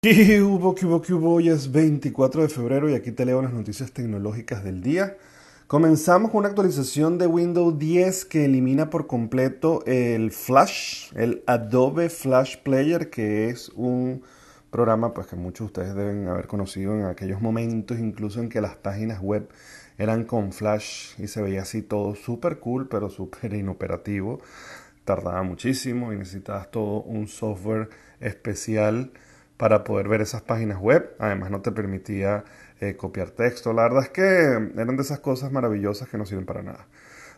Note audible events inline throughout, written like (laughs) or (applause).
¿Qué hubo, qué hubo, qué? Hoy es 24 de febrero y aquí te leo las noticias tecnológicas del día. Comenzamos con una actualización de Windows 10 que elimina por completo el Flash, el Adobe Flash Player, que es un programa pues, que muchos de ustedes deben haber conocido en aquellos momentos, incluso en que las páginas web eran con Flash y se veía así todo súper cool, pero súper (laughs) inoperativo. Tardaba muchísimo y necesitabas todo un software especial para poder ver esas páginas web. Además no te permitía eh, copiar texto. La verdad es que eran de esas cosas maravillosas que no sirven para nada.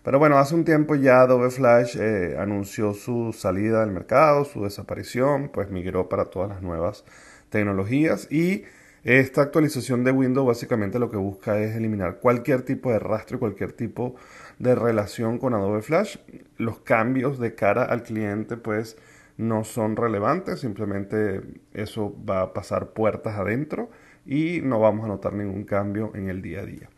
Pero bueno, hace un tiempo ya Adobe Flash eh, anunció su salida del mercado, su desaparición, pues migró para todas las nuevas tecnologías y esta actualización de Windows básicamente lo que busca es eliminar cualquier tipo de rastro y cualquier tipo de relación con Adobe Flash. Los cambios de cara al cliente pues no son relevantes, simplemente eso va a pasar puertas adentro y no vamos a notar ningún cambio en el día a día.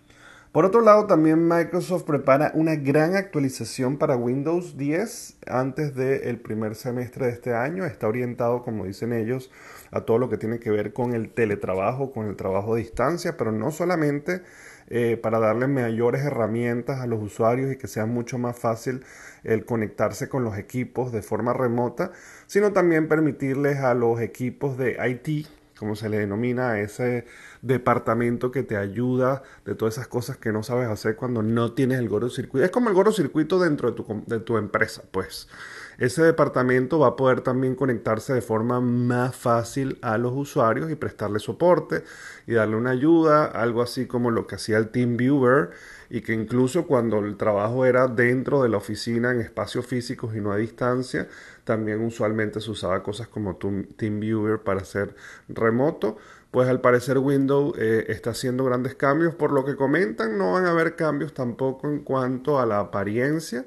Por otro lado, también Microsoft prepara una gran actualización para Windows 10 antes del primer semestre de este año. Está orientado, como dicen ellos, a todo lo que tiene que ver con el teletrabajo, con el trabajo a distancia, pero no solamente eh, para darle mayores herramientas a los usuarios y que sea mucho más fácil el conectarse con los equipos de forma remota, sino también permitirles a los equipos de IT como se le denomina a ese departamento que te ayuda de todas esas cosas que no sabes hacer cuando no tienes el gordo circuito. Es como el gordo circuito dentro de tu, de tu empresa, pues. Ese departamento va a poder también conectarse de forma más fácil a los usuarios y prestarle soporte y darle una ayuda, algo así como lo que hacía el TeamViewer y que incluso cuando el trabajo era dentro de la oficina en espacios físicos y no a distancia, también usualmente se usaba cosas como TeamViewer para hacer remoto. Pues al parecer Windows eh, está haciendo grandes cambios. Por lo que comentan, no van a haber cambios tampoco en cuanto a la apariencia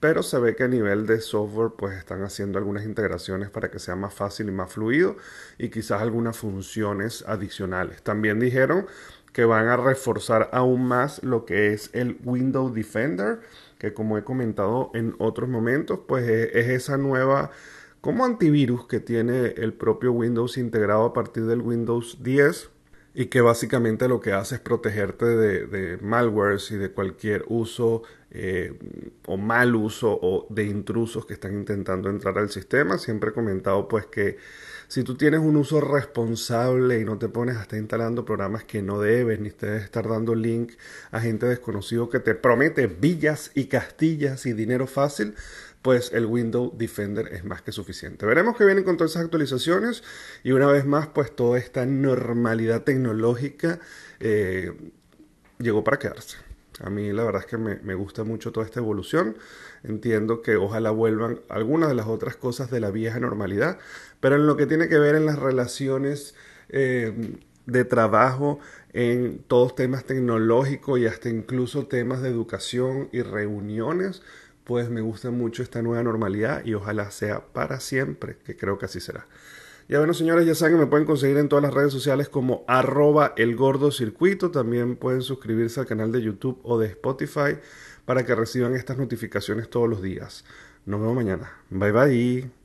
pero se ve que a nivel de software pues están haciendo algunas integraciones para que sea más fácil y más fluido y quizás algunas funciones adicionales. También dijeron que van a reforzar aún más lo que es el Windows Defender, que como he comentado en otros momentos, pues es, esa nueva como antivirus que tiene el propio Windows integrado a partir del Windows 10 y que básicamente lo que hace es protegerte de, malwares y de cualquier uso eh, o mal uso o de intrusos que están intentando entrar al sistema. Siempre he comentado pues que si tú tienes un uso responsable y no te pones a estar instalando programas que no debes, ni te debes estar dando link a gente desconocido que te promete villas y castillas y dinero fácil, pues el Windows Defender es más que suficiente. Veremos que vienen con todas esas actualizaciones y una vez más, pues toda esta normalidad tecnológica eh, llegó para quedarse. A mí la verdad es que me, gusta mucho toda esta evolución. Entiendo que ojalá vuelvan algunas de las otras cosas de la vieja normalidad, pero en lo que tiene que ver en las relaciones eh, de trabajo, en todos temas tecnológicos y hasta incluso temas de educación y reuniones, pues me gusta mucho esta nueva normalidad y ojalá sea para siempre, que creo que así será. Ya bueno, señores, ya saben que me pueden conseguir en todas las redes sociales como arroba el gordo circuito. También pueden suscribirse al canal de YouTube o de Spotify para que reciban estas notificaciones todos los días. Nos vemos mañana. Bye bye.